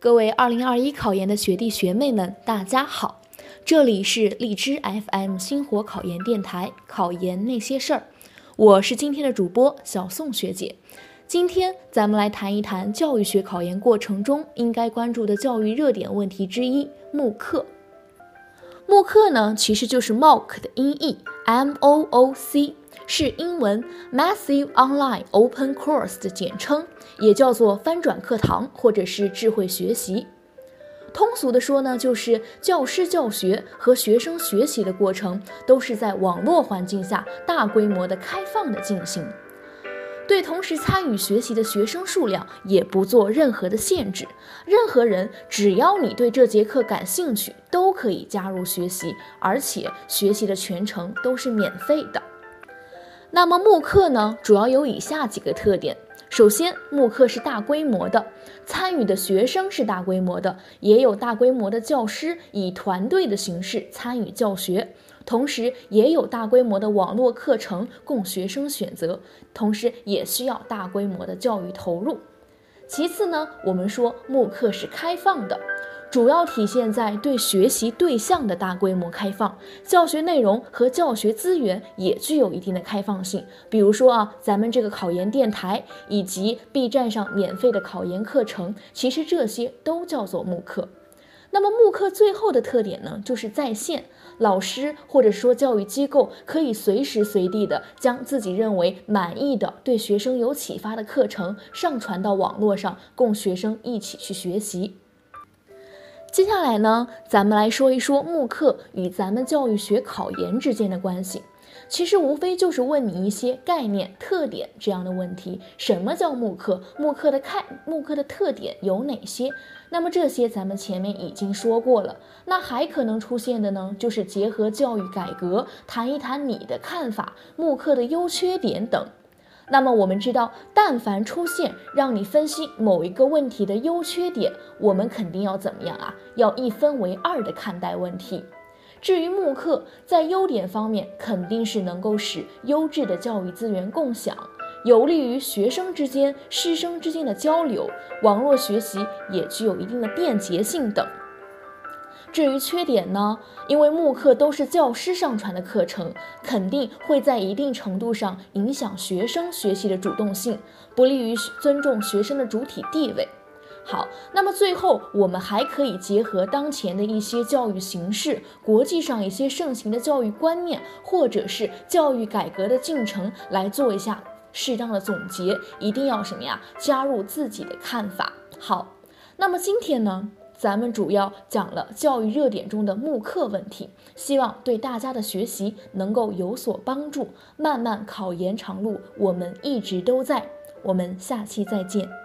各位2021考研的学弟学妹们，大家好！这里是荔枝 FM 星火考研电台《考研那些事儿》，我是今天的主播小宋学姐。今天咱们来谈一谈教育学考研过程中应该关注的教育热点问题之一——慕课。慕课呢，其实就是 mock 的音译，M O O C。是英文 Massive Online Open Course 的简称，也叫做翻转课堂或者是智慧学习。通俗的说呢，就是教师教学和学生学习的过程都是在网络环境下大规模的开放的进行，对同时参与学习的学生数量也不做任何的限制，任何人只要你对这节课感兴趣，都可以加入学习，而且学习的全程都是免费的。那么慕课呢，主要有以下几个特点。首先，慕课是大规模的，参与的学生是大规模的，也有大规模的教师以团队的形式参与教学，同时也有大规模的网络课程供学生选择，同时也需要大规模的教育投入。其次呢，我们说慕课是开放的。主要体现在对学习对象的大规模开放，教学内容和教学资源也具有一定的开放性。比如说啊，咱们这个考研电台以及 B 站上免费的考研课程，其实这些都叫做慕课。那么慕课最后的特点呢，就是在线，老师或者说教育机构可以随时随地的将自己认为满意的、对学生有启发的课程上传到网络上，供学生一起去学习。接下来呢，咱们来说一说慕课与咱们教育学考研之间的关系。其实无非就是问你一些概念、特点这样的问题。什么叫慕课？慕课的看，慕课的特点有哪些？那么这些咱们前面已经说过了。那还可能出现的呢，就是结合教育改革，谈一谈你的看法，慕课的优缺点等。那么我们知道，但凡出现让你分析某一个问题的优缺点，我们肯定要怎么样啊？要一分为二的看待问题。至于慕课，在优点方面，肯定是能够使优质的教育资源共享，有利于学生之间、师生之间的交流，网络学习也具有一定的便捷性等。至于缺点呢？因为慕课都是教师上传的课程，肯定会在一定程度上影响学生学习的主动性，不利于尊重学生的主体地位。好，那么最后我们还可以结合当前的一些教育形式、国际上一些盛行的教育观念，或者是教育改革的进程来做一下适当的总结。一定要什么呀？加入自己的看法。好，那么今天呢？咱们主要讲了教育热点中的慕课问题，希望对大家的学习能够有所帮助。漫漫考研长路，我们一直都在。我们下期再见。